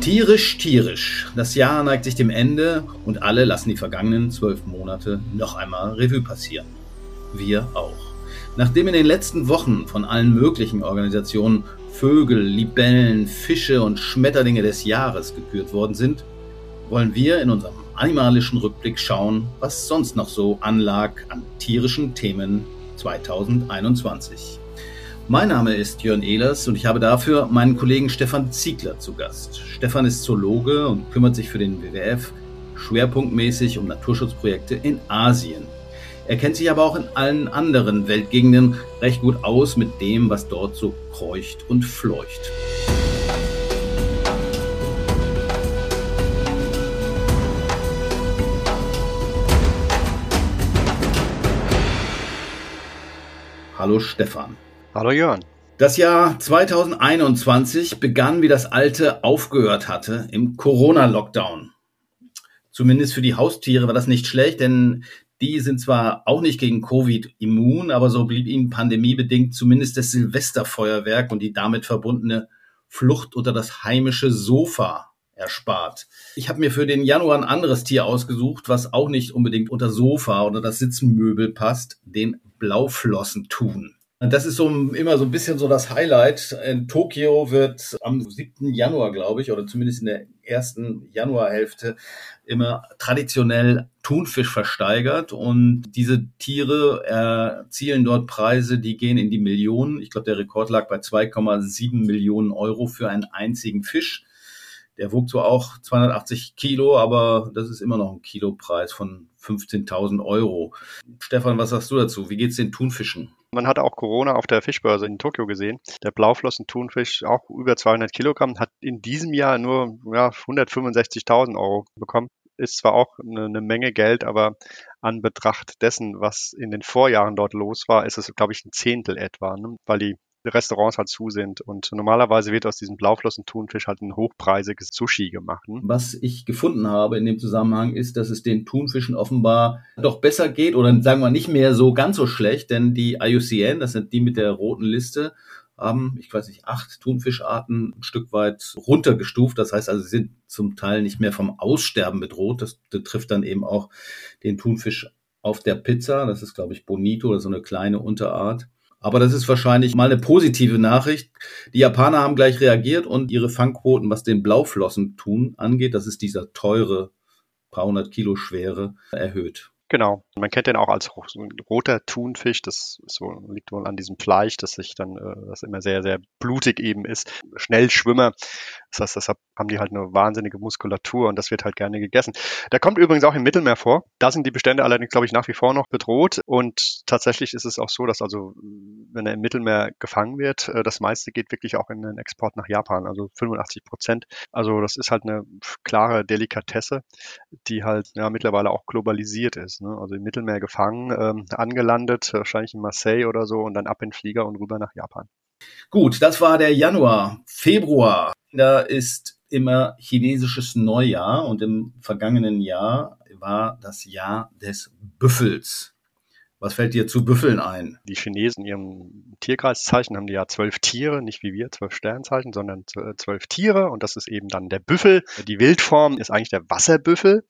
Tierisch, tierisch. Das Jahr neigt sich dem Ende und alle lassen die vergangenen zwölf Monate noch einmal Revue passieren. Wir auch. Nachdem in den letzten Wochen von allen möglichen Organisationen Vögel, Libellen, Fische und Schmetterlinge des Jahres gekürt worden sind, wollen wir in unserem animalischen Rückblick schauen, was sonst noch so anlag an tierischen Themen 2021. Mein Name ist Jörn Ehlers und ich habe dafür meinen Kollegen Stefan Ziegler zu Gast. Stefan ist Zoologe und kümmert sich für den WWF schwerpunktmäßig um Naturschutzprojekte in Asien. Er kennt sich aber auch in allen anderen Weltgegenden recht gut aus mit dem, was dort so kreucht und fleucht. Hallo Stefan. Hallo Jörn. Das Jahr 2021 begann, wie das alte aufgehört hatte, im Corona-Lockdown. Zumindest für die Haustiere war das nicht schlecht, denn die sind zwar auch nicht gegen Covid immun, aber so blieb ihnen pandemiebedingt zumindest das Silvesterfeuerwerk und die damit verbundene Flucht unter das heimische Sofa erspart. Ich habe mir für den Januar ein anderes Tier ausgesucht, was auch nicht unbedingt unter Sofa oder das Sitzmöbel passt, den Blauflossentun. Das ist so immer so ein bisschen so das Highlight. In Tokio wird am 7. Januar, glaube ich, oder zumindest in der ersten Januarhälfte immer traditionell Thunfisch versteigert und diese Tiere erzielen dort Preise, die gehen in die Millionen. Ich glaube, der Rekord lag bei 2,7 Millionen Euro für einen einzigen Fisch. Der wog zwar auch 280 Kilo, aber das ist immer noch ein Kilopreis von 15.000 Euro. Stefan, was sagst du dazu? Wie geht's den Thunfischen? Man hat auch Corona auf der Fischbörse in Tokio gesehen. Der Blauflossen-Thunfisch, auch über 200 Kilogramm, hat in diesem Jahr nur ja, 165.000 Euro bekommen. Ist zwar auch eine, eine Menge Geld, aber an Betracht dessen, was in den Vorjahren dort los war, ist es, glaube ich, ein Zehntel etwa, ne? weil die Restaurants halt zu sind. Und normalerweise wird aus diesem Blauflossen-Thunfisch halt ein hochpreisiges Sushi gemacht. Ne? Was ich gefunden habe in dem Zusammenhang ist, dass es den Thunfischen offenbar doch besser geht oder sagen wir nicht mehr so ganz so schlecht, denn die IUCN, das sind die mit der roten Liste, haben, ich weiß nicht, acht Thunfischarten ein Stück weit runtergestuft. Das heißt also, sie sind zum Teil nicht mehr vom Aussterben bedroht. Das betrifft dann eben auch den Thunfisch auf der Pizza. Das ist, glaube ich, Bonito oder so eine kleine Unterart. Aber das ist wahrscheinlich mal eine positive Nachricht. Die Japaner haben gleich reagiert und ihre Fangquoten, was den Blauflossen tun angeht, das ist dieser teure, paar hundert Kilo schwere, erhöht. Genau. Man kennt den auch als roter Thunfisch. Das so, liegt wohl an diesem Fleisch, das sich dann, äh, das immer sehr, sehr blutig eben ist. Schnellschwimmer. Das deshalb haben die halt eine wahnsinnige Muskulatur und das wird halt gerne gegessen. Der kommt übrigens auch im Mittelmeer vor. Da sind die Bestände allerdings, glaube ich, nach wie vor noch bedroht. Und tatsächlich ist es auch so, dass also, wenn er im Mittelmeer gefangen wird, äh, das meiste geht wirklich auch in den Export nach Japan, also 85 Prozent. Also das ist halt eine klare Delikatesse, die halt ja mittlerweile auch globalisiert ist. Ne? Also im Mittelmeer gefangen, ähm, angelandet, wahrscheinlich in Marseille oder so und dann ab in den Flieger und rüber nach Japan. Gut, das war der Januar. Februar, da ist immer chinesisches Neujahr und im vergangenen Jahr war das Jahr des Büffels. Was fällt dir zu Büffeln ein? Die Chinesen in ihrem Tierkreiszeichen haben die ja zwölf Tiere, nicht wie wir zwölf Sternzeichen, sondern zwölf Tiere und das ist eben dann der Büffel. Die Wildform ist eigentlich der Wasserbüffel,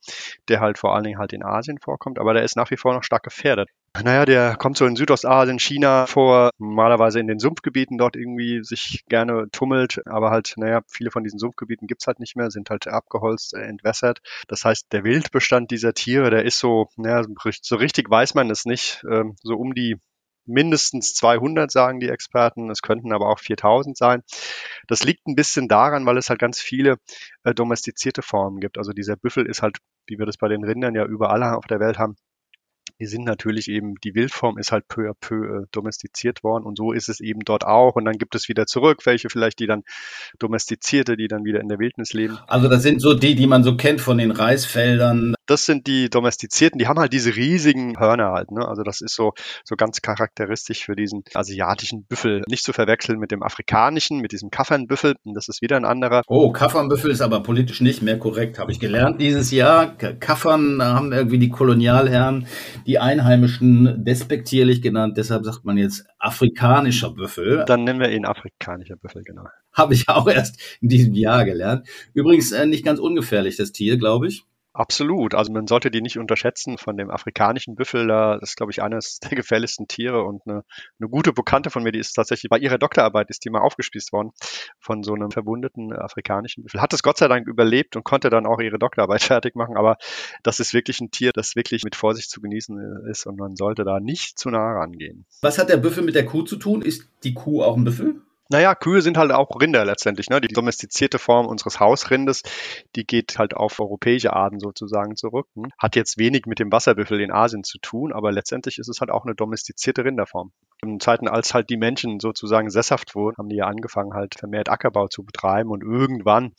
der halt vor allen Dingen halt in Asien vorkommt, aber der ist nach wie vor noch stark gefährdet. Naja, der kommt so in Südostasien, China vor, normalerweise in den Sumpfgebieten dort irgendwie sich gerne tummelt, aber halt, naja, viele von diesen Sumpfgebieten gibt's halt nicht mehr, sind halt abgeholzt, äh, entwässert. Das heißt, der Wildbestand dieser Tiere, der ist so, naja, so richtig weiß man es nicht, ähm, so um die mindestens 200, sagen die Experten. Es könnten aber auch 4000 sein. Das liegt ein bisschen daran, weil es halt ganz viele äh, domestizierte Formen gibt. Also dieser Büffel ist halt, wie wir das bei den Rindern ja überall auf der Welt haben, die sind natürlich eben, die Wildform ist halt peu à peu äh, domestiziert worden und so ist es eben dort auch. Und dann gibt es wieder zurück, welche vielleicht die dann domestizierte, die dann wieder in der Wildnis leben. Also das sind so die, die man so kennt von den Reisfeldern das sind die domestizierten, die haben halt diese riesigen Hörner halt. Ne? Also das ist so, so ganz charakteristisch für diesen asiatischen Büffel. Nicht zu verwechseln mit dem afrikanischen, mit diesem Kaffernbüffel. Das ist wieder ein anderer. Oh, Kaffernbüffel ist aber politisch nicht mehr korrekt, habe ich gelernt dieses Jahr. Kaffern haben irgendwie die Kolonialherren, die Einheimischen despektierlich genannt. Deshalb sagt man jetzt afrikanischer Büffel. Dann nennen wir ihn afrikanischer Büffel, genau. Habe ich auch erst in diesem Jahr gelernt. Übrigens äh, nicht ganz ungefährlich, das Tier, glaube ich. Absolut. Also man sollte die nicht unterschätzen von dem afrikanischen Büffel. Das ist, glaube ich, eines der gefährlichsten Tiere und eine, eine gute Bekannte von mir, die ist tatsächlich bei ihrer Doktorarbeit ist die mal aufgespießt worden von so einem verwundeten afrikanischen Büffel. Hat es Gott sei Dank überlebt und konnte dann auch ihre Doktorarbeit fertig machen. Aber das ist wirklich ein Tier, das wirklich mit Vorsicht zu genießen ist und man sollte da nicht zu nah rangehen. Was hat der Büffel mit der Kuh zu tun? Ist die Kuh auch ein Büffel? Naja, Kühe sind halt auch Rinder letztendlich. Ne? Die domestizierte Form unseres Hausrindes, die geht halt auf europäische Arten sozusagen zurück. Ne? Hat jetzt wenig mit dem Wasserbüffel in Asien zu tun, aber letztendlich ist es halt auch eine domestizierte Rinderform. In Zeiten, als halt die Menschen sozusagen sesshaft wurden, haben die ja angefangen, halt vermehrt Ackerbau zu betreiben und irgendwann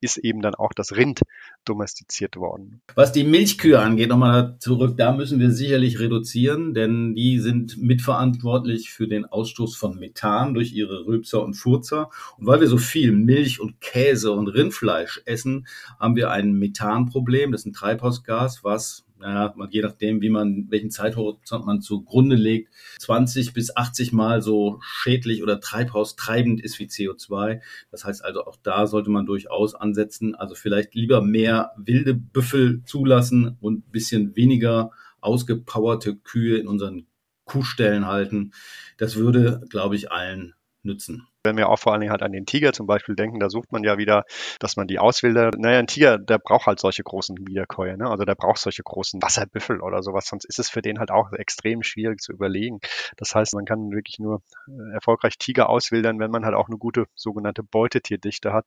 ist eben dann auch das Rind domestiziert worden. Was die Milchkühe angeht, nochmal zurück, da müssen wir sicherlich reduzieren, denn die sind mitverantwortlich für den Ausstoß von Methan durch ihre Rülpser und Furzer. Und weil wir so viel Milch und Käse und Rindfleisch essen, haben wir ein Methanproblem. Das ist ein Treibhausgas, was naja, je nachdem, wie man, welchen Zeithorizont man zugrunde legt, 20 bis 80 Mal so schädlich oder treibhaustreibend ist wie CO2. Das heißt also, auch da sollte man durchaus ansetzen. Also vielleicht lieber mehr wilde Büffel zulassen und ein bisschen weniger ausgepowerte Kühe in unseren Kuhstellen halten. Das würde, glaube ich, allen nützen. Wenn wir auch vor allen Dingen halt an den Tiger zum Beispiel denken, da sucht man ja wieder, dass man die auswildert. Naja, ein Tiger, der braucht halt solche großen Wiederkäuer, ne? Also der braucht solche großen Wasserbüffel oder sowas, sonst ist es für den halt auch extrem schwierig zu überlegen. Das heißt, man kann wirklich nur äh, erfolgreich Tiger auswildern, wenn man halt auch eine gute sogenannte Beutetierdichte hat.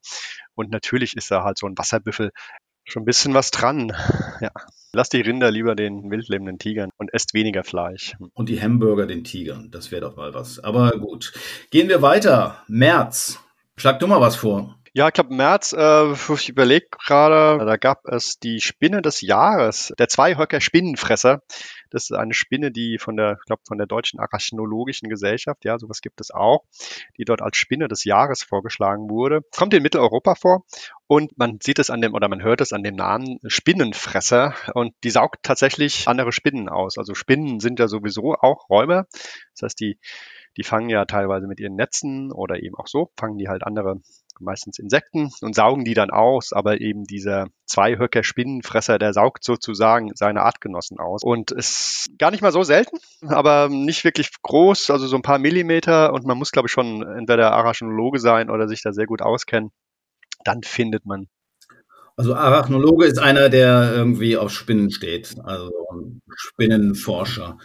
Und natürlich ist da halt so ein Wasserbüffel schon ein bisschen was dran. Ja. Lass die Rinder lieber den wildlebenden Tigern und esst weniger Fleisch. Und die Hamburger den Tigern. Das wäre doch mal was. Aber gut. Gehen wir weiter. März. Schlag du mal was vor. Ja, ich glaube, März, äh, ich überlege gerade, da gab es die Spinne des Jahres, der Zweihöcker Spinnenfresser. Das ist eine Spinne, die von der, ich glaube, von der Deutschen Arachnologischen Gesellschaft, ja, sowas gibt es auch, die dort als Spinne des Jahres vorgeschlagen wurde. Kommt in Mitteleuropa vor und man sieht es an dem, oder man hört es an dem Namen Spinnenfresser und die saugt tatsächlich andere Spinnen aus. Also Spinnen sind ja sowieso auch Räuber. Das heißt, die, die fangen ja teilweise mit ihren Netzen oder eben auch so, fangen die halt andere meistens Insekten und saugen die dann aus, aber eben dieser Zweihöcker Spinnenfresser, der saugt sozusagen seine Artgenossen aus. Und ist gar nicht mal so selten, aber nicht wirklich groß, also so ein paar Millimeter. Und man muss glaube ich schon entweder Arachnologe sein oder sich da sehr gut auskennen, dann findet man also Arachnologe ist einer, der irgendwie auf Spinnen steht, also Spinnenforscher.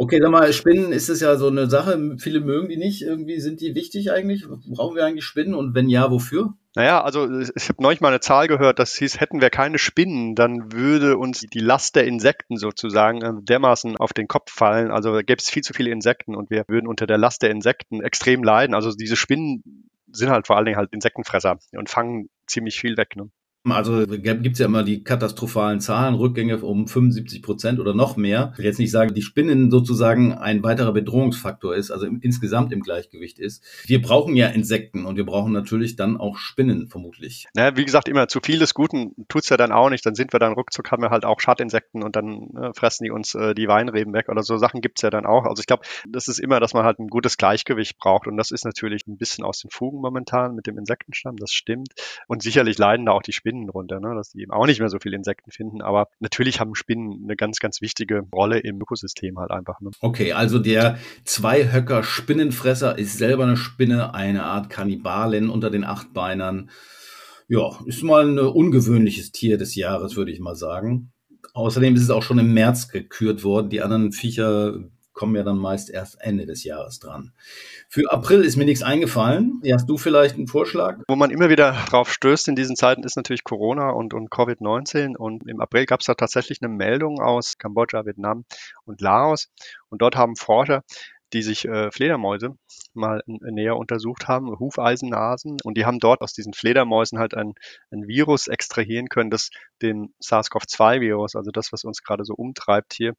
Okay, sag mal, Spinnen ist es ja so eine Sache. Viele mögen die nicht. Irgendwie sind die wichtig eigentlich? Brauchen wir eigentlich Spinnen? Und wenn ja, wofür? Naja, also ich habe neulich mal eine Zahl gehört, das hieß, hätten wir keine Spinnen, dann würde uns die Last der Insekten sozusagen äh, dermaßen auf den Kopf fallen. Also gäbe es viel zu viele Insekten und wir würden unter der Last der Insekten extrem leiden. Also diese Spinnen sind halt vor allen Dingen halt Insektenfresser und fangen ziemlich viel weg. Ne? Also gibt es ja immer die katastrophalen Zahlen, Rückgänge um 75 Prozent oder noch mehr. Ich will jetzt nicht sagen, die Spinnen sozusagen ein weiterer Bedrohungsfaktor ist, also im, insgesamt im Gleichgewicht ist. Wir brauchen ja Insekten und wir brauchen natürlich dann auch Spinnen vermutlich. Naja, wie gesagt, immer zu viel des Guten tut's ja dann auch nicht. Dann sind wir dann ruckzuck, haben wir halt auch Schadinsekten und dann äh, fressen die uns äh, die Weinreben weg oder so Sachen gibt's ja dann auch. Also ich glaube, das ist immer, dass man halt ein gutes Gleichgewicht braucht und das ist natürlich ein bisschen aus den Fugen momentan mit dem Insektenstamm, das stimmt. Und sicherlich leiden da auch die Spinnen Spinnen runter, ne? dass die eben auch nicht mehr so viele Insekten finden. Aber natürlich haben Spinnen eine ganz, ganz wichtige Rolle im Ökosystem halt einfach. Ne? Okay, also der Zweihöcker Spinnenfresser ist selber eine Spinne, eine Art Kannibalin unter den Achtbeinern. Ja, ist mal ein ungewöhnliches Tier des Jahres, würde ich mal sagen. Außerdem ist es auch schon im März gekürt worden. Die anderen Viecher kommen ja dann meist erst Ende des Jahres dran. Für April ist mir nichts eingefallen. Hast du vielleicht einen Vorschlag? Wo man immer wieder drauf stößt in diesen Zeiten ist natürlich Corona und, und Covid-19. Und im April gab es da tatsächlich eine Meldung aus Kambodscha, Vietnam und Laos. Und dort haben Forscher die sich äh, Fledermäuse mal näher untersucht haben, Hufeisennasen. Und die haben dort aus diesen Fledermäusen halt ein, ein Virus extrahieren können, das den SARS-CoV-2-Virus, also das, was uns gerade so umtreibt hier,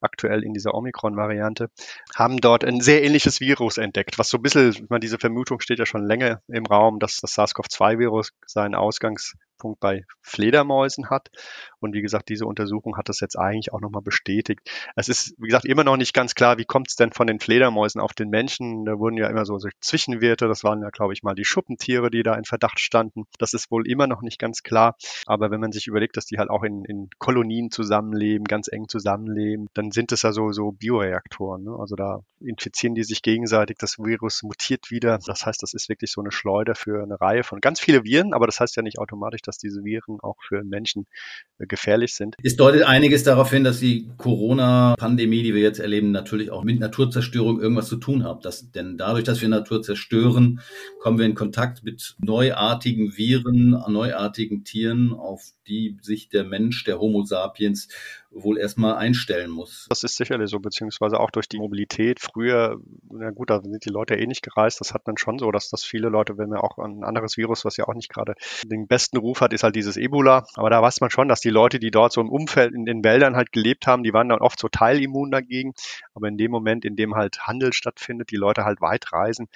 aktuell in dieser Omikron-Variante, haben dort ein sehr ähnliches Virus entdeckt, was so ein bisschen, ich meine, diese Vermutung steht ja schon länger im Raum, dass das SARS-CoV-2-Virus seinen Ausgangs Schwerpunkt bei Fledermäusen hat. Und wie gesagt, diese Untersuchung hat das jetzt eigentlich auch nochmal bestätigt. Es ist, wie gesagt, immer noch nicht ganz klar, wie kommt es denn von den Fledermäusen auf den Menschen. Da wurden ja immer so, so Zwischenwerte, das waren ja, glaube ich, mal die Schuppentiere, die da in Verdacht standen. Das ist wohl immer noch nicht ganz klar. Aber wenn man sich überlegt, dass die halt auch in, in Kolonien zusammenleben, ganz eng zusammenleben, dann sind es ja so, so Bioreaktoren. Ne? Also da infizieren die sich gegenseitig, das Virus mutiert wieder. Das heißt, das ist wirklich so eine Schleuder für eine Reihe von ganz viele Viren, aber das heißt ja nicht automatisch, dass diese Viren auch für Menschen äh, gefährlich sind. Es deutet einiges darauf hin, dass die Corona-Pandemie, die wir jetzt erleben, natürlich auch mit Naturzerstörung irgendwas zu tun hat. Das, denn dadurch, dass wir Natur zerstören, kommen wir in Kontakt mit neuartigen Viren, neuartigen Tieren, auf die sich der Mensch, der Homo sapiens, wohl erstmal einstellen muss. Das ist sicherlich so, beziehungsweise auch durch die Mobilität. Früher, na gut, da sind die Leute eh nicht gereist. Das hat man schon so, dass das viele Leute, wenn man auch ein anderes Virus, was ja auch nicht gerade den besten Ruf hat, ist halt dieses Ebola. Aber da weiß man schon, dass die Leute, die dort so im Umfeld in den Wäldern halt gelebt haben, die waren dann oft so teilimmun dagegen. Aber in dem Moment, in dem halt Handel stattfindet, die Leute halt weit reisen,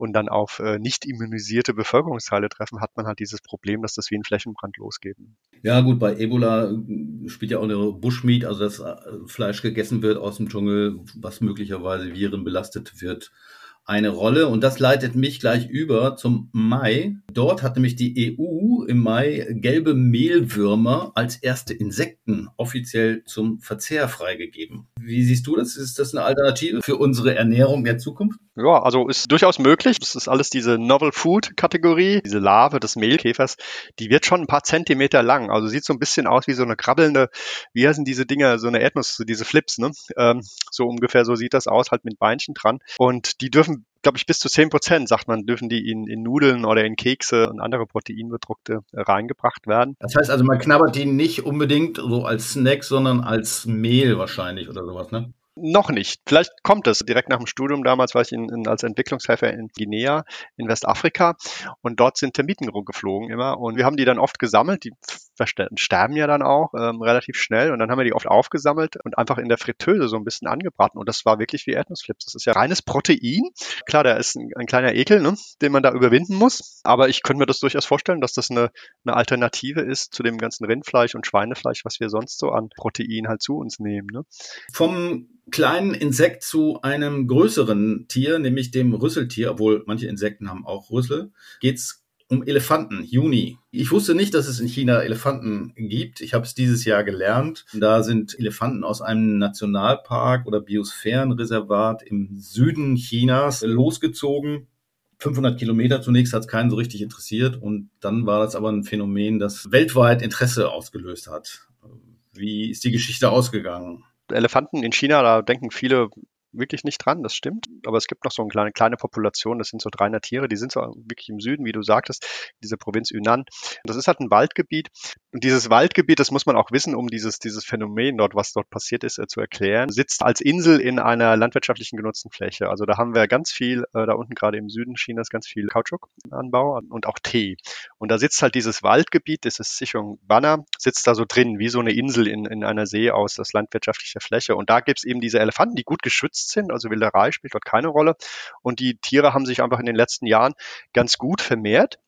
und dann auf äh, nicht immunisierte Bevölkerungsteile treffen, hat man halt dieses Problem, dass das wie ein Flächenbrand losgeht. Ja gut, bei Ebola äh, spielt ja auch eine Bushmeat, also das äh, Fleisch gegessen wird aus dem Dschungel, was möglicherweise Viren belastet wird eine Rolle und das leitet mich gleich über zum Mai. Dort hat nämlich die EU im Mai gelbe Mehlwürmer als erste Insekten offiziell zum Verzehr freigegeben. Wie siehst du das? Ist das eine Alternative für unsere Ernährung der Zukunft? Ja, also ist durchaus möglich. Das ist alles diese Novel Food Kategorie. Diese Larve des Mehlkäfers, die wird schon ein paar Zentimeter lang. Also sieht so ein bisschen aus wie so eine krabbelnde, wie heißen diese Dinger, so eine Erdnuss, diese Flips, ne? Ähm, so ungefähr so sieht das aus, halt mit Beinchen dran. Und die dürfen glaube ich, bis zu zehn Prozent, sagt man, dürfen die in, in Nudeln oder in Kekse und andere Proteinbedruckte äh, reingebracht werden. Das heißt also, man knabbert die nicht unbedingt so als Snack, sondern als Mehl wahrscheinlich oder sowas, ne? Noch nicht. Vielleicht kommt es. Direkt nach dem Studium damals war ich in, in, als Entwicklungshelfer in Guinea in Westafrika und dort sind Termiten rumgeflogen immer und wir haben die dann oft gesammelt. Die sterben ja dann auch ähm, relativ schnell und dann haben wir die oft aufgesammelt und einfach in der Fritteuse so ein bisschen angebraten und das war wirklich wie Erdnussflips. Das ist ja reines Protein. Klar, da ist ein, ein kleiner Ekel, ne, den man da überwinden muss, aber ich könnte mir das durchaus vorstellen, dass das eine, eine Alternative ist zu dem ganzen Rindfleisch und Schweinefleisch, was wir sonst so an Protein halt zu uns nehmen. Ne? Vom kleinen Insekt zu einem größeren Tier, nämlich dem Rüsseltier, obwohl manche Insekten haben auch Rüssel, geht's um Elefanten, Juni. Ich wusste nicht, dass es in China Elefanten gibt. Ich habe es dieses Jahr gelernt. Da sind Elefanten aus einem Nationalpark oder Biosphärenreservat im Süden Chinas losgezogen. 500 Kilometer zunächst hat es keinen so richtig interessiert und dann war das aber ein Phänomen, das weltweit Interesse ausgelöst hat. Wie ist die Geschichte ausgegangen? Elefanten in China, da denken viele wirklich nicht dran, das stimmt. Aber es gibt noch so eine kleine, kleine Population, das sind so 300 Tiere, die sind so wirklich im Süden, wie du sagtest, diese Provinz Yunnan. Das ist halt ein Waldgebiet. Und dieses Waldgebiet, das muss man auch wissen, um dieses, dieses Phänomen dort, was dort passiert ist, äh, zu erklären, sitzt als Insel in einer landwirtschaftlichen genutzten Fläche. Also da haben wir ganz viel, äh, da unten gerade im Süden Chinas, ganz viel Kautschukanbau und auch Tee. Und da sitzt halt dieses Waldgebiet, das ist Sichung Banner, sitzt da so drin, wie so eine Insel in, in einer See aus, das landwirtschaftliche Fläche. Und da gibt's eben diese Elefanten, die gut geschützt geschützt sind. Also Wilderei spielt dort keine Rolle. Und die Tiere haben sich einfach in den letzten Jahren ganz gut vermehrt.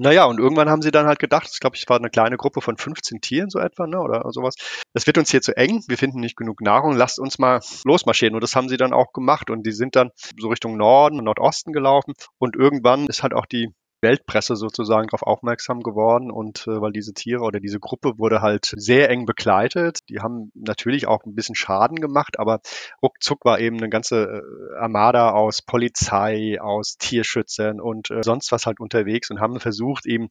Naja, und irgendwann haben sie dann halt gedacht, ich glaube, ich war eine kleine Gruppe von 15 Tieren so etwa, ne, oder sowas. Das wird uns hier zu eng, wir finden nicht genug Nahrung, lasst uns mal losmarschieren. Und das haben sie dann auch gemacht. Und die sind dann so Richtung Norden und Nordosten gelaufen. Und irgendwann ist halt auch die Weltpresse sozusagen darauf aufmerksam geworden und äh, weil diese Tiere oder diese Gruppe wurde halt sehr eng begleitet. Die haben natürlich auch ein bisschen Schaden gemacht, aber ruckzuck war eben eine ganze äh, Armada aus Polizei, aus Tierschützern und äh, sonst was halt unterwegs und haben versucht eben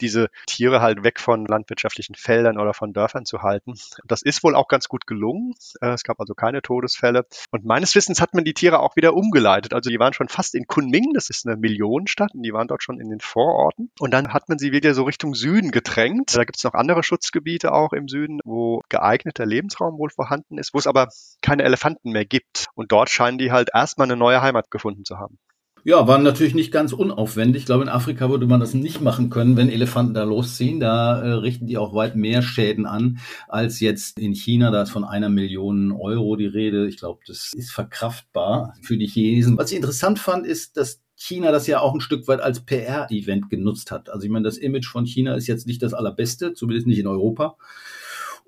diese Tiere halt weg von landwirtschaftlichen Feldern oder von Dörfern zu halten. Das ist wohl auch ganz gut gelungen. Äh, es gab also keine Todesfälle und meines Wissens hat man die Tiere auch wieder umgeleitet. Also die waren schon fast in Kunming, das ist eine Millionenstadt und die waren dort schon in in den Vororten. Und dann hat man sie wieder so Richtung Süden gedrängt. Da gibt es noch andere Schutzgebiete auch im Süden, wo geeigneter Lebensraum wohl vorhanden ist, wo es aber keine Elefanten mehr gibt. Und dort scheinen die halt erstmal eine neue Heimat gefunden zu haben. Ja, war natürlich nicht ganz unaufwendig. Ich glaube, in Afrika würde man das nicht machen können, wenn Elefanten da losziehen. Da äh, richten die auch weit mehr Schäden an als jetzt in China. Da ist von einer Million Euro die Rede. Ich glaube, das ist verkraftbar für die Chinesen. Was ich interessant fand, ist, dass China das ja auch ein Stück weit als PR-Event genutzt hat. Also ich meine, das Image von China ist jetzt nicht das allerbeste, zumindest nicht in Europa.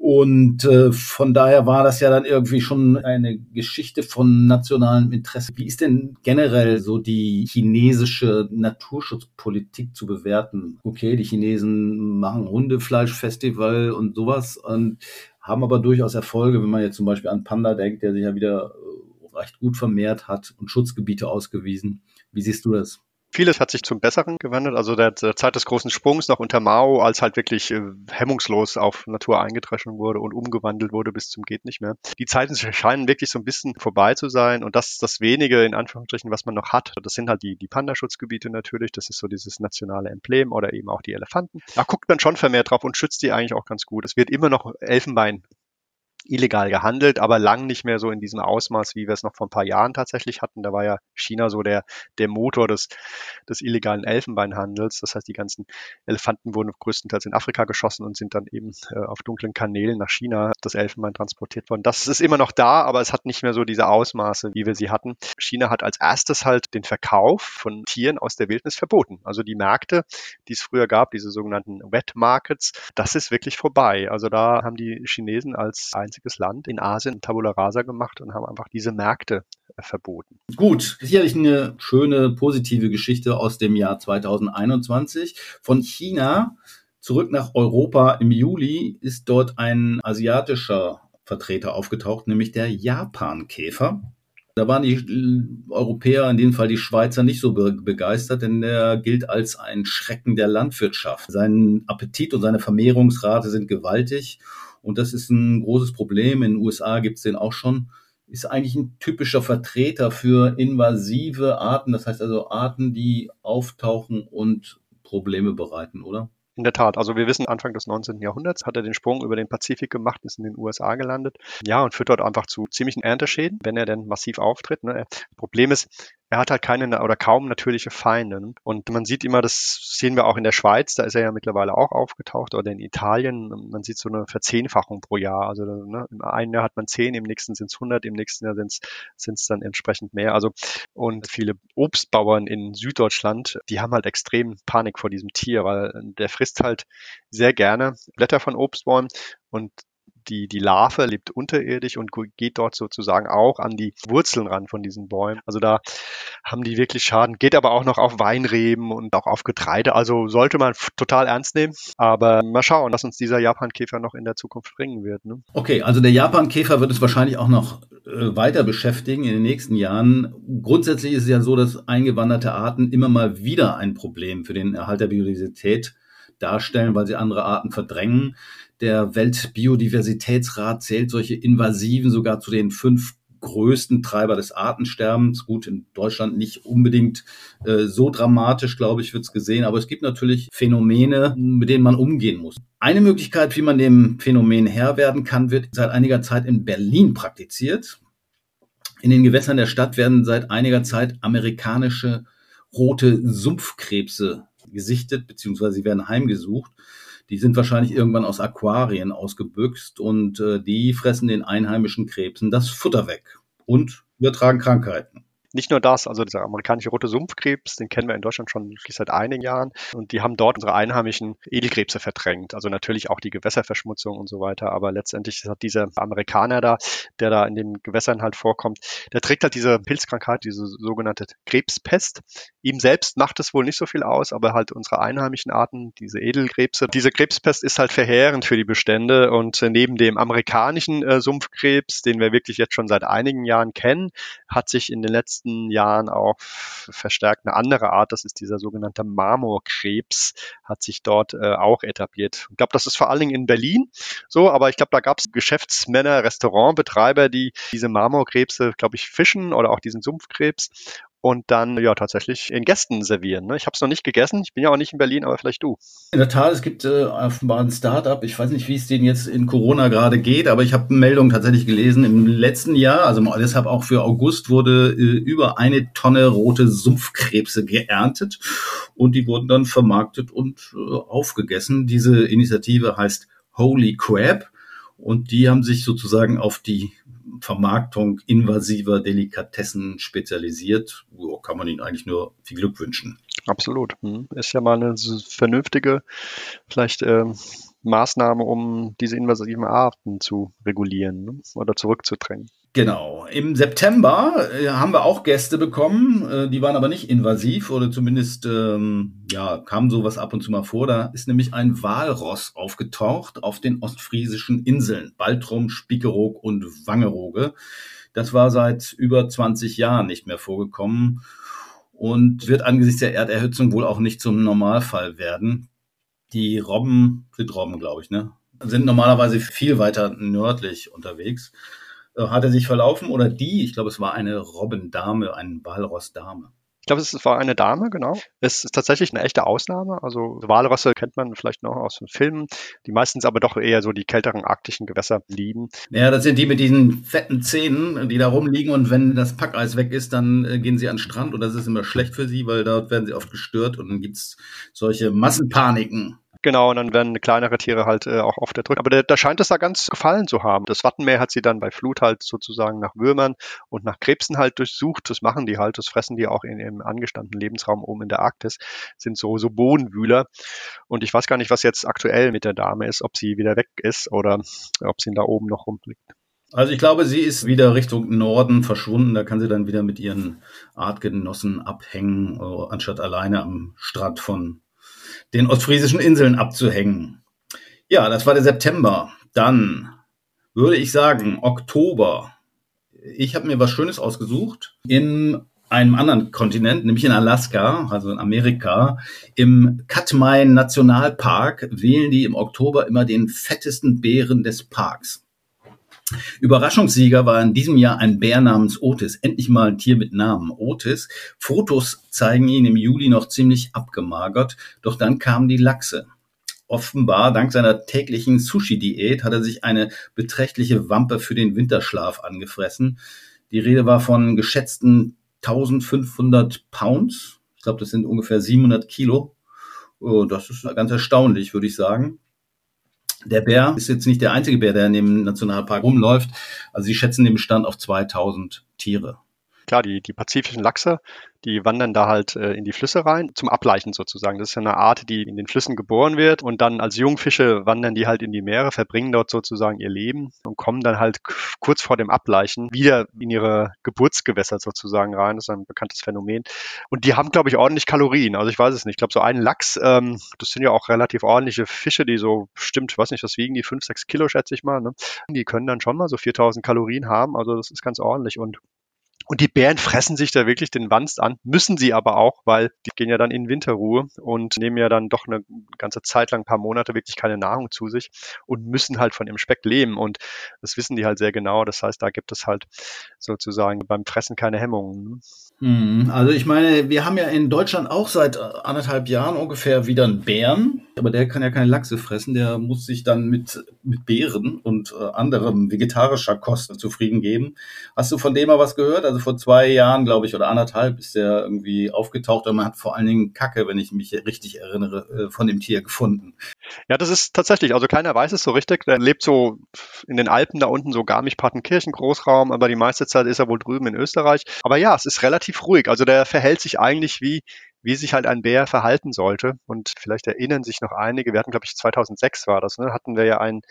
Und äh, von daher war das ja dann irgendwie schon eine Geschichte von nationalem Interesse. Wie ist denn generell so die chinesische Naturschutzpolitik zu bewerten? Okay, die Chinesen machen Hundefleischfestival und sowas und haben aber durchaus Erfolge, wenn man jetzt zum Beispiel an Panda denkt, der sich ja wieder äh, recht gut vermehrt hat und Schutzgebiete ausgewiesen. Wie siehst du das? Vieles hat sich zum Besseren gewandelt. Also der, der Zeit des großen Sprungs noch unter Mao, als halt wirklich äh, hemmungslos auf Natur eingedreschen wurde und umgewandelt wurde bis zum geht nicht mehr. Die Zeiten scheinen wirklich so ein bisschen vorbei zu sein und das das wenige in Anführungsstrichen, was man noch hat. Das sind halt die die Pandaschutzgebiete natürlich. Das ist so dieses nationale Emblem oder eben auch die Elefanten. Da guckt man schon vermehrt drauf und schützt die eigentlich auch ganz gut. Es wird immer noch Elfenbein illegal gehandelt, aber lang nicht mehr so in diesem Ausmaß, wie wir es noch vor ein paar Jahren tatsächlich hatten. Da war ja China so der, der Motor des, des illegalen Elfenbeinhandels. Das heißt, die ganzen Elefanten wurden größtenteils in Afrika geschossen und sind dann eben äh, auf dunklen Kanälen nach China das Elfenbein transportiert worden. Das ist immer noch da, aber es hat nicht mehr so diese Ausmaße, wie wir sie hatten. China hat als erstes halt den Verkauf von Tieren aus der Wildnis verboten. Also die Märkte, die es früher gab, diese sogenannten Wet Markets, das ist wirklich vorbei. Also da haben die Chinesen als einzige einziges Land in Asien Tabula Rasa gemacht und haben einfach diese Märkte äh, verboten. Gut, sicherlich eine schöne positive Geschichte aus dem Jahr 2021. Von China zurück nach Europa im Juli ist dort ein asiatischer Vertreter aufgetaucht, nämlich der Japankäfer. Da waren die Europäer, in dem Fall die Schweizer, nicht so begeistert, denn der gilt als ein Schrecken der Landwirtschaft. Sein Appetit und seine Vermehrungsrate sind gewaltig und das ist ein großes Problem. In den USA gibt es den auch schon. Ist eigentlich ein typischer Vertreter für invasive Arten, das heißt also Arten, die auftauchen und Probleme bereiten, oder? In der Tat. Also wir wissen, Anfang des 19. Jahrhunderts hat er den Sprung über den Pazifik gemacht, ist in den USA gelandet. Ja, und führt dort einfach zu ziemlichen Ernteschäden, wenn er denn massiv auftritt. Ne? Problem ist, er hat halt keine oder kaum natürliche Feinde. Und man sieht immer, das sehen wir auch in der Schweiz, da ist er ja mittlerweile auch aufgetaucht, oder in Italien, man sieht so eine Verzehnfachung pro Jahr. Also ne, im einen Jahr hat man zehn, im nächsten sind es 100, im nächsten Jahr sind es dann entsprechend mehr. Also und viele Obstbauern in Süddeutschland, die haben halt extrem Panik vor diesem Tier, weil der frisst halt sehr gerne Blätter von Obstbäumen und die, die Larve lebt unterirdisch und geht dort sozusagen auch an die Wurzeln ran von diesen Bäumen. Also da haben die wirklich Schaden. Geht aber auch noch auf Weinreben und auch auf Getreide. Also sollte man total ernst nehmen. Aber mal schauen, was uns dieser Japankäfer noch in der Zukunft bringen wird. Ne? Okay, also der Japankäfer wird es wahrscheinlich auch noch äh, weiter beschäftigen in den nächsten Jahren. Grundsätzlich ist es ja so, dass eingewanderte Arten immer mal wieder ein Problem für den Erhalt der Biodiversität darstellen, weil sie andere Arten verdrängen. Der Weltbiodiversitätsrat zählt solche Invasiven sogar zu den fünf größten Treiber des Artensterbens. Gut, in Deutschland nicht unbedingt äh, so dramatisch, glaube ich, wird es gesehen, aber es gibt natürlich Phänomene, mit denen man umgehen muss. Eine Möglichkeit, wie man dem Phänomen Herr werden kann, wird seit einiger Zeit in Berlin praktiziert. In den Gewässern der Stadt werden seit einiger Zeit amerikanische rote Sumpfkrebse gesichtet, beziehungsweise sie werden heimgesucht. Die sind wahrscheinlich irgendwann aus Aquarien ausgebüxt und äh, die fressen den einheimischen Krebsen das Futter weg und übertragen Krankheiten. Nicht nur das, also dieser amerikanische rote Sumpfkrebs, den kennen wir in Deutschland schon seit einigen Jahren und die haben dort unsere einheimischen Edelkrebse verdrängt. Also natürlich auch die Gewässerverschmutzung und so weiter, aber letztendlich hat dieser Amerikaner da, der da in den Gewässern halt vorkommt, der trägt halt diese Pilzkrankheit, diese sogenannte Krebspest. Ihm selbst macht es wohl nicht so viel aus, aber halt unsere einheimischen Arten, diese Edelkrebse, diese Krebspest ist halt verheerend für die Bestände und neben dem amerikanischen äh, Sumpfkrebs, den wir wirklich jetzt schon seit einigen Jahren kennen, hat sich in den letzten letzten Jahren auch verstärkt eine andere Art, das ist dieser sogenannte Marmorkrebs, hat sich dort äh, auch etabliert. Ich glaube, das ist vor allen Dingen in Berlin so, aber ich glaube, da gab es Geschäftsmänner, Restaurantbetreiber, die diese Marmorkrebse, glaube ich, fischen oder auch diesen Sumpfkrebs und dann ja tatsächlich in Gästen servieren. Ne? Ich habe es noch nicht gegessen, ich bin ja auch nicht in Berlin, aber vielleicht du. In der Tat, es gibt äh, offenbar ein Startup, ich weiß nicht, wie es denen jetzt in Corona gerade geht, aber ich habe Meldung tatsächlich gelesen, im letzten Jahr, also deshalb auch für August, wurde äh, über eine Tonne rote Sumpfkrebse geerntet und die wurden dann vermarktet und äh, aufgegessen. Diese Initiative heißt Holy Crab und die haben sich sozusagen auf die Vermarktung invasiver Delikatessen spezialisiert. Kann man ihnen eigentlich nur viel Glück wünschen. Absolut. Hm. Ist ja mal eine vernünftige, vielleicht äh, Maßnahme, um diese invasiven Arten zu regulieren ne? oder zurückzudrängen. Genau. Im September äh, haben wir auch Gäste bekommen, äh, die waren aber nicht invasiv oder zumindest ähm, ja, kam sowas ab und zu mal vor. Da ist nämlich ein Walross aufgetaucht auf den ostfriesischen Inseln, Baltrum, Spiekeroog und Wangerooge. Das war seit über 20 Jahren nicht mehr vorgekommen und wird angesichts der Erderhitzung wohl auch nicht zum Normalfall werden. Die Robben, sind Robben, glaube ich, ne? Sind normalerweise viel weiter nördlich unterwegs. Äh, hat er sich verlaufen oder die, ich glaube, es war eine Robbendame, eine Walrossdame. Ich glaube, es war eine Dame, genau. Es ist tatsächlich eine echte Ausnahme. Also Walrosse kennt man vielleicht noch aus den Filmen, die meistens aber doch eher so die kälteren arktischen Gewässer lieben. Ja, das sind die mit diesen fetten Zähnen, die da rumliegen und wenn das Packeis weg ist, dann äh, gehen sie an den Strand und das ist immer schlecht für sie, weil dort werden sie oft gestört und dann gibt es solche Massenpaniken. Genau, und dann werden kleinere Tiere halt äh, auch oft erdrückt. Aber da scheint es da ganz gefallen zu haben. Das Wattenmeer hat sie dann bei Flut halt sozusagen nach Würmern und nach Krebsen halt durchsucht. Das machen die halt, das fressen die auch in ihrem angestammten Lebensraum oben in der Arktis, sind so, so Bodenwühler. Und ich weiß gar nicht, was jetzt aktuell mit der Dame ist, ob sie wieder weg ist oder ob sie da oben noch rumliegt. Also ich glaube, sie ist wieder Richtung Norden verschwunden. Da kann sie dann wieder mit ihren Artgenossen abhängen, äh, anstatt alleine am Strand von den ostfriesischen Inseln abzuhängen. Ja, das war der September. Dann würde ich sagen Oktober. Ich habe mir was Schönes ausgesucht. In einem anderen Kontinent, nämlich in Alaska, also in Amerika, im Katmai Nationalpark wählen die im Oktober immer den fettesten Bären des Parks. Überraschungssieger war in diesem Jahr ein Bär namens Otis. Endlich mal ein Tier mit Namen. Otis. Fotos zeigen ihn im Juli noch ziemlich abgemagert, doch dann kamen die Lachse. Offenbar, dank seiner täglichen Sushi-Diät, hat er sich eine beträchtliche Wampe für den Winterschlaf angefressen. Die Rede war von geschätzten 1500 Pounds. Ich glaube, das sind ungefähr 700 Kilo. Oh, das ist ganz erstaunlich, würde ich sagen. Der Bär ist jetzt nicht der einzige Bär, der in dem Nationalpark rumläuft. Also sie schätzen den Bestand auf 2000 Tiere. Klar, die, die pazifischen Lachse, die wandern da halt äh, in die Flüsse rein, zum Ableichen sozusagen. Das ist ja eine Art, die in den Flüssen geboren wird und dann als Jungfische wandern die halt in die Meere, verbringen dort sozusagen ihr Leben und kommen dann halt kurz vor dem Ableichen wieder in ihre Geburtsgewässer sozusagen rein. Das ist ein bekanntes Phänomen. Und die haben, glaube ich, ordentlich Kalorien. Also ich weiß es nicht. Ich glaube, so ein Lachs, ähm, das sind ja auch relativ ordentliche Fische, die so bestimmt, weiß nicht, was wiegen die, fünf, sechs Kilo, schätze ich mal. Ne? Die können dann schon mal so 4000 Kalorien haben. Also das ist ganz ordentlich und und die Bären fressen sich da wirklich den Wanst an, müssen sie aber auch, weil die gehen ja dann in Winterruhe und nehmen ja dann doch eine ganze Zeit lang, ein paar Monate wirklich keine Nahrung zu sich und müssen halt von dem Speck leben. Und das wissen die halt sehr genau. Das heißt, da gibt es halt sozusagen beim Fressen keine Hemmungen. Hm, also ich meine, wir haben ja in Deutschland auch seit anderthalb Jahren ungefähr wieder einen Bären, aber der kann ja keine Lachse fressen, der muss sich dann mit, mit Beeren und äh, anderem vegetarischer Kost zufrieden geben. Hast du von dem mal was gehört? Also vor zwei Jahren, glaube ich, oder anderthalb ist der irgendwie aufgetaucht und man hat vor allen Dingen Kacke, wenn ich mich richtig erinnere, äh, von dem Tier gefunden. Ja, das ist tatsächlich, also keiner weiß es so richtig. Der lebt so in den Alpen da unten, so Garmisch-Partenkirchen, Großraum, aber die meiste Zeit ist er wohl drüben in Österreich. Aber ja, es ist relativ ruhig. Also der verhält sich eigentlich wie wie sich halt ein Bär verhalten sollte. Und vielleicht erinnern sich noch einige, wir hatten, glaube ich, 2006 war das, ne, hatten wir ja einen,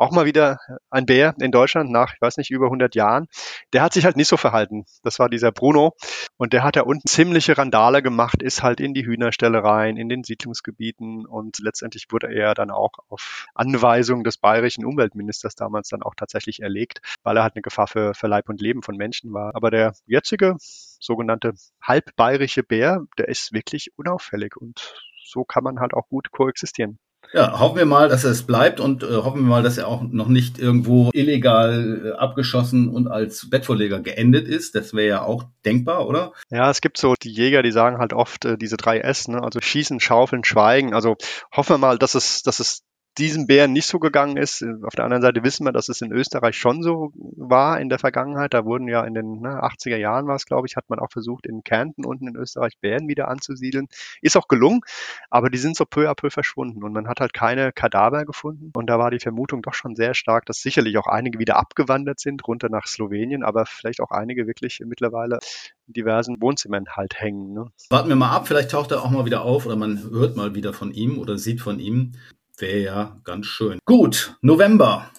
auch mal wieder ein Bär in Deutschland nach, ich weiß nicht, über 100 Jahren. Der hat sich halt nicht so verhalten. Das war dieser Bruno. Und der hat da unten ziemliche Randale gemacht, ist halt in die Hühnerställe rein, in den Siedlungsgebieten. Und letztendlich wurde er dann auch auf Anweisung des bayerischen Umweltministers damals dann auch tatsächlich erlegt, weil er halt eine Gefahr für, für Leib und Leben von Menschen war. Aber der jetzige sogenannte halbbayerische Bär, der ist wirklich unauffällig und so kann man halt auch gut koexistieren. Ja, hoffen wir mal, dass es bleibt und äh, hoffen wir mal, dass er auch noch nicht irgendwo illegal äh, abgeschossen und als Bettvorleger geendet ist. Das wäre ja auch denkbar, oder? Ja, es gibt so die Jäger, die sagen halt oft äh, diese drei S, ne? also schießen, schaufeln, schweigen. Also hoffen wir mal, dass es, dass es diesem Bären nicht so gegangen ist. Auf der anderen Seite wissen wir, dass es in Österreich schon so war in der Vergangenheit. Da wurden ja in den ne, 80er Jahren war es, glaube ich, hat man auch versucht, in Kärnten unten in Österreich Bären wieder anzusiedeln. Ist auch gelungen, aber die sind so peu à peu verschwunden und man hat halt keine Kadaver gefunden. Und da war die Vermutung doch schon sehr stark, dass sicherlich auch einige wieder abgewandert sind, runter nach Slowenien, aber vielleicht auch einige wirklich mittlerweile in diversen Wohnzimmern halt hängen. Ne? Warten wir mal ab, vielleicht taucht er auch mal wieder auf oder man hört mal wieder von ihm oder sieht von ihm. Wäre ja ganz schön. Gut, November.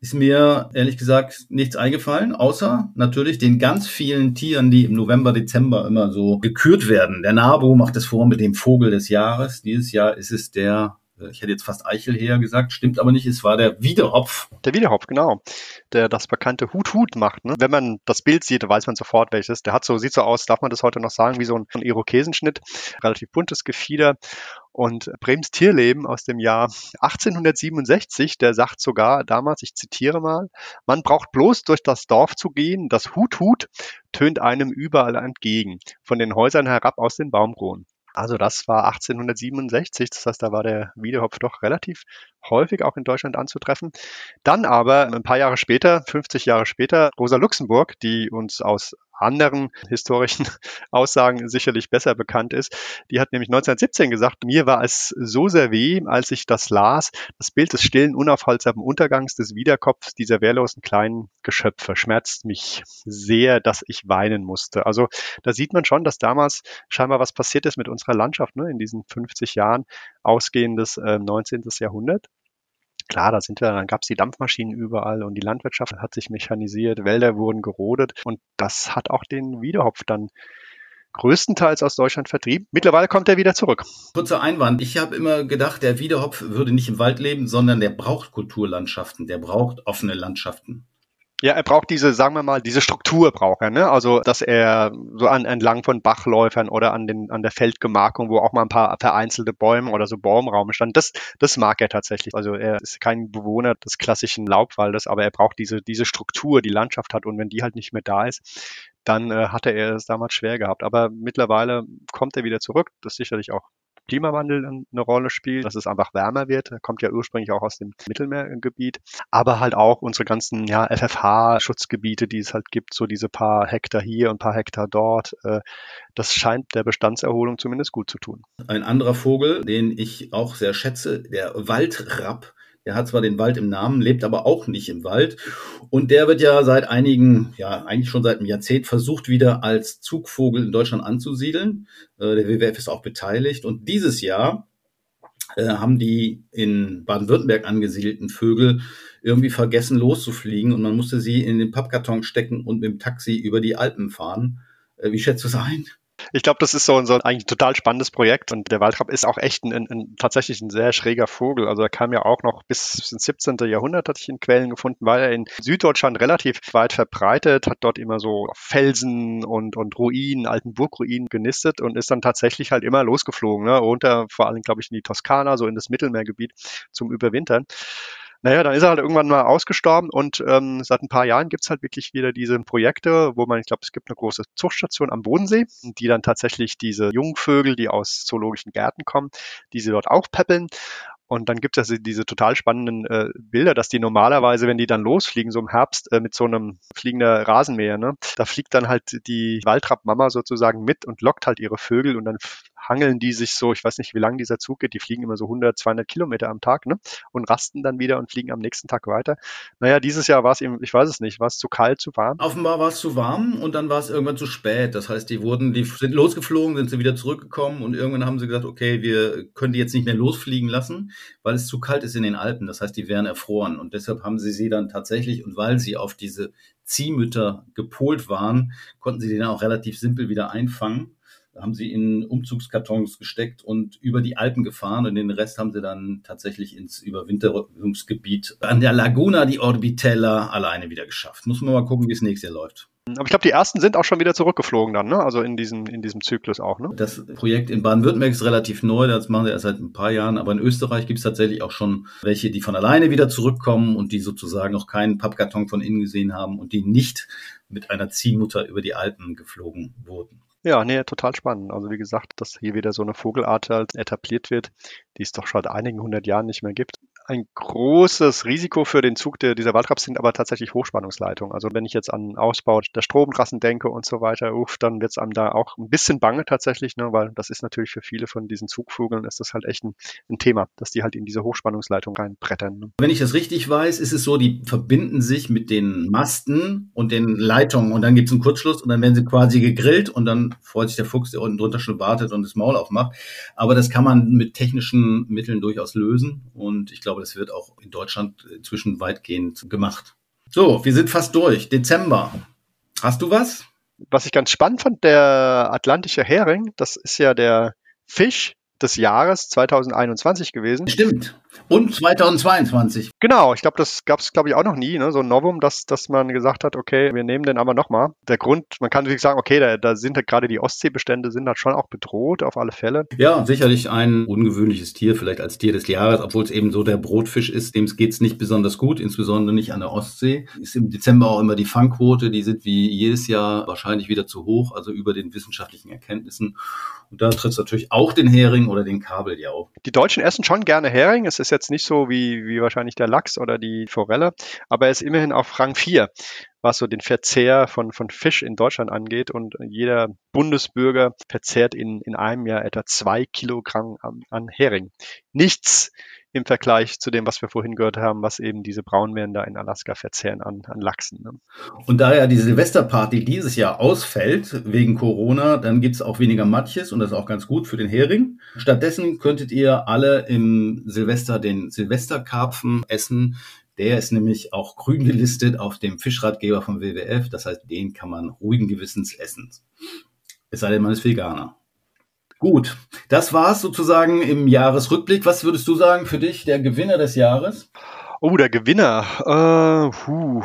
Ist mir ehrlich gesagt nichts eingefallen, außer natürlich den ganz vielen Tieren, die im November, Dezember immer so gekürt werden. Der NABU macht es vor mit dem Vogel des Jahres. Dieses Jahr ist es der ich hätte jetzt fast Eichelheer gesagt, stimmt aber nicht, es war der Wiederhopf. Der Wiederhopf, genau. Der das bekannte Hut-Hut macht. Ne? Wenn man das Bild sieht, weiß man sofort welches. Der hat so, sieht so aus, darf man das heute noch sagen, wie so ein, ein Irokesenschnitt. Relativ buntes Gefieder. Und Brems Tierleben aus dem Jahr 1867, der sagt sogar damals, ich zitiere mal, man braucht bloß durch das Dorf zu gehen, das Hut-Hut tönt einem überall entgegen, von den Häusern herab aus den Baumkronen. Also das war 1867, das heißt, da war der Wiedehopf doch relativ häufig auch in Deutschland anzutreffen. Dann aber ein paar Jahre später, 50 Jahre später, Rosa Luxemburg, die uns aus anderen historischen Aussagen sicherlich besser bekannt ist. Die hat nämlich 1917 gesagt, mir war es so sehr weh, als ich das las, das Bild des stillen, unaufhaltsamen Untergangs des Wiederkopfs dieser wehrlosen kleinen Geschöpfe schmerzt mich sehr, dass ich weinen musste. Also da sieht man schon, dass damals scheinbar was passiert ist mit unserer Landschaft ne, in diesen 50 Jahren ausgehendes äh, 19. Jahrhundert. Klar, da sind wir, dann gab es die Dampfmaschinen überall und die Landwirtschaft hat sich mechanisiert, Wälder wurden gerodet und das hat auch den Wiederhopf dann größtenteils aus Deutschland vertrieben. Mittlerweile kommt er wieder zurück. Kurzer Einwand. Ich habe immer gedacht, der Wiederhopf würde nicht im Wald leben, sondern der braucht Kulturlandschaften, der braucht offene Landschaften. Ja, er braucht diese, sagen wir mal, diese Struktur braucht er, ne? Also, dass er so an, entlang von Bachläufern oder an den, an der Feldgemarkung, wo auch mal ein paar vereinzelte Bäume oder so Baumraum stand, das, das mag er tatsächlich. Also, er ist kein Bewohner des klassischen Laubwaldes, aber er braucht diese, diese Struktur, die Landschaft hat. Und wenn die halt nicht mehr da ist, dann äh, hatte er es damals schwer gehabt. Aber mittlerweile kommt er wieder zurück. Das sicherlich auch Klimawandel eine Rolle spielt, dass es einfach wärmer wird. Kommt ja ursprünglich auch aus dem Mittelmeergebiet. Aber halt auch unsere ganzen ja, FFH-Schutzgebiete, die es halt gibt, so diese paar Hektar hier und paar Hektar dort. Äh, das scheint der Bestandserholung zumindest gut zu tun. Ein anderer Vogel, den ich auch sehr schätze, der Waldrapp der hat zwar den Wald im Namen, lebt aber auch nicht im Wald. Und der wird ja seit einigen, ja, eigentlich schon seit einem Jahrzehnt versucht, wieder als Zugvogel in Deutschland anzusiedeln. Äh, der WWF ist auch beteiligt. Und dieses Jahr äh, haben die in Baden-Württemberg angesiedelten Vögel irgendwie vergessen loszufliegen und man musste sie in den Pappkarton stecken und mit dem Taxi über die Alpen fahren. Äh, wie schätzt du es ein? Ich glaube, das ist so ein, so ein eigentlich total spannendes Projekt und der Waldrapp ist auch echt ein, ein, ein, tatsächlich ein sehr schräger Vogel. Also er kam ja auch noch bis ins 17. Jahrhundert, hatte ich in Quellen gefunden, war er in Süddeutschland relativ weit verbreitet, hat dort immer so Felsen und, und Ruinen, alten Burgruinen genistet und ist dann tatsächlich halt immer losgeflogen, ne? runter vor allem, glaube ich, in die Toskana, so in das Mittelmeergebiet zum Überwintern. Naja, dann ist er halt irgendwann mal ausgestorben und ähm, seit ein paar Jahren gibt's halt wirklich wieder diese Projekte, wo man, ich glaube, es gibt eine große Zuchtstation am Bodensee, die dann tatsächlich diese Jungvögel, die aus zoologischen Gärten kommen, die sie dort auch peppeln. Und dann gibt es diese total spannenden äh, Bilder, dass die normalerweise, wenn die dann losfliegen, so im Herbst äh, mit so einem fliegender Rasenmäher, ne, da fliegt dann halt die Waldrappmama sozusagen mit und lockt halt ihre Vögel und dann hangeln die sich so, ich weiß nicht, wie lang dieser Zug geht, die fliegen immer so 100, 200 Kilometer am Tag, ne? Und rasten dann wieder und fliegen am nächsten Tag weiter. Naja, dieses Jahr war es eben, ich weiß es nicht, war es zu kalt, zu warm? Offenbar war es zu warm und dann war es irgendwann zu spät. Das heißt, die wurden, die sind losgeflogen, sind sie wieder zurückgekommen und irgendwann haben sie gesagt, okay, wir können die jetzt nicht mehr losfliegen lassen, weil es zu kalt ist in den Alpen. Das heißt, die wären erfroren und deshalb haben sie sie dann tatsächlich und weil sie auf diese Ziehmütter gepolt waren, konnten sie den auch relativ simpel wieder einfangen haben sie in Umzugskartons gesteckt und über die Alpen gefahren und den Rest haben sie dann tatsächlich ins Überwinterungsgebiet an der Laguna di Orbitella alleine wieder geschafft. Muss man mal gucken, wie es nächstes Jahr läuft. Aber ich glaube, die ersten sind auch schon wieder zurückgeflogen dann, ne? Also in diesem, in diesem Zyklus auch, ne? Das Projekt in Baden-Württemberg ist relativ neu, das machen wir erst seit ein paar Jahren, aber in Österreich gibt es tatsächlich auch schon welche, die von alleine wieder zurückkommen und die sozusagen noch keinen Pappkarton von innen gesehen haben und die nicht mit einer Ziehmutter über die Alpen geflogen wurden. Ja, nee, total spannend. Also wie gesagt, dass hier wieder so eine Vogelart halt etabliert wird, die es doch schon seit einigen hundert Jahren nicht mehr gibt ein großes Risiko für den Zug der, dieser Waldraps sind aber tatsächlich Hochspannungsleitungen. Also wenn ich jetzt an Ausbau der Stromtrassen denke und so weiter, uff, dann wird es einem da auch ein bisschen bange tatsächlich, ne, weil das ist natürlich für viele von diesen Zugvögeln ist das halt echt ein, ein Thema, dass die halt in diese Hochspannungsleitung reinbrettern. Ne. Wenn ich das richtig weiß, ist es so, die verbinden sich mit den Masten und den Leitungen und dann gibt es einen Kurzschluss und dann werden sie quasi gegrillt und dann freut sich der Fuchs, der unten drunter schon wartet und das Maul aufmacht. Aber das kann man mit technischen Mitteln durchaus lösen und ich glaube, glaube, das wird auch in Deutschland inzwischen weitgehend gemacht. So, wir sind fast durch. Dezember. Hast du was? Was ich ganz spannend fand, der atlantische Hering, das ist ja der Fisch des Jahres 2021 gewesen. Stimmt. Und 2022. Genau, ich glaube, das gab es, glaube ich, auch noch nie, ne? so ein Novum, dass, dass man gesagt hat, okay, wir nehmen den aber nochmal. Der Grund, man kann natürlich sagen, okay, da, da sind halt gerade die Ostseebestände sind halt schon auch bedroht, auf alle Fälle. Ja, sicherlich ein ungewöhnliches Tier, vielleicht als Tier des Jahres, obwohl es eben so der Brotfisch ist, dem geht es nicht besonders gut, insbesondere nicht an der Ostsee. Ist im Dezember auch immer die Fangquote, die sind wie jedes Jahr wahrscheinlich wieder zu hoch, also über den wissenschaftlichen Erkenntnissen. Und da tritt es natürlich auch den Hering oder den Kabeljau. Die Deutschen essen schon gerne Hering. Es ist ist jetzt nicht so wie, wie wahrscheinlich der Lachs oder die Forelle, aber er ist immerhin auf Rang 4, was so den Verzehr von, von Fisch in Deutschland angeht. Und jeder Bundesbürger verzehrt in, in einem Jahr etwa zwei Kilogramm an, an Hering. Nichts im Vergleich zu dem, was wir vorhin gehört haben, was eben diese Braunbären da in Alaska verzehren an, an Lachsen. Ne? Und da ja die Silvesterparty dieses Jahr ausfällt wegen Corona, dann gibt es auch weniger Matjes und das ist auch ganz gut für den Hering. Stattdessen könntet ihr alle im Silvester den Silvesterkarpfen essen. Der ist nämlich auch grün gelistet auf dem Fischratgeber vom WWF. Das heißt, den kann man ruhigen Gewissens essen. Es sei denn, man ist Veganer. Gut, das war's sozusagen im Jahresrückblick. Was würdest du sagen für dich, der Gewinner des Jahres? Oh, der Gewinner. Äh, puh.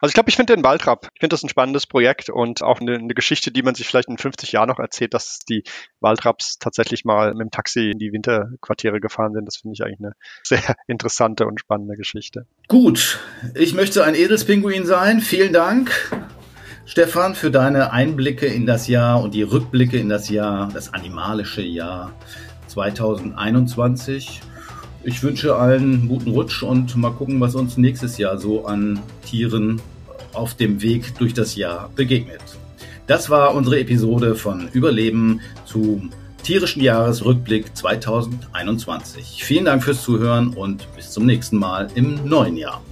Also ich glaube, ich finde den Waldrapp, ich finde das ein spannendes Projekt und auch eine, eine, Geschichte, die man sich vielleicht in 50 Jahren noch erzählt, dass die Waldraps tatsächlich mal mit dem Taxi in die Winterquartiere gefahren sind. Das finde ich eigentlich eine sehr interessante und spannende Geschichte. Gut, ich möchte ein Edelspinguin sein. Vielen Dank. Stefan, für deine Einblicke in das Jahr und die Rückblicke in das Jahr, das animalische Jahr 2021. Ich wünsche allen guten Rutsch und mal gucken, was uns nächstes Jahr so an Tieren auf dem Weg durch das Jahr begegnet. Das war unsere Episode von Überleben zum tierischen Jahresrückblick 2021. Vielen Dank fürs Zuhören und bis zum nächsten Mal im neuen Jahr.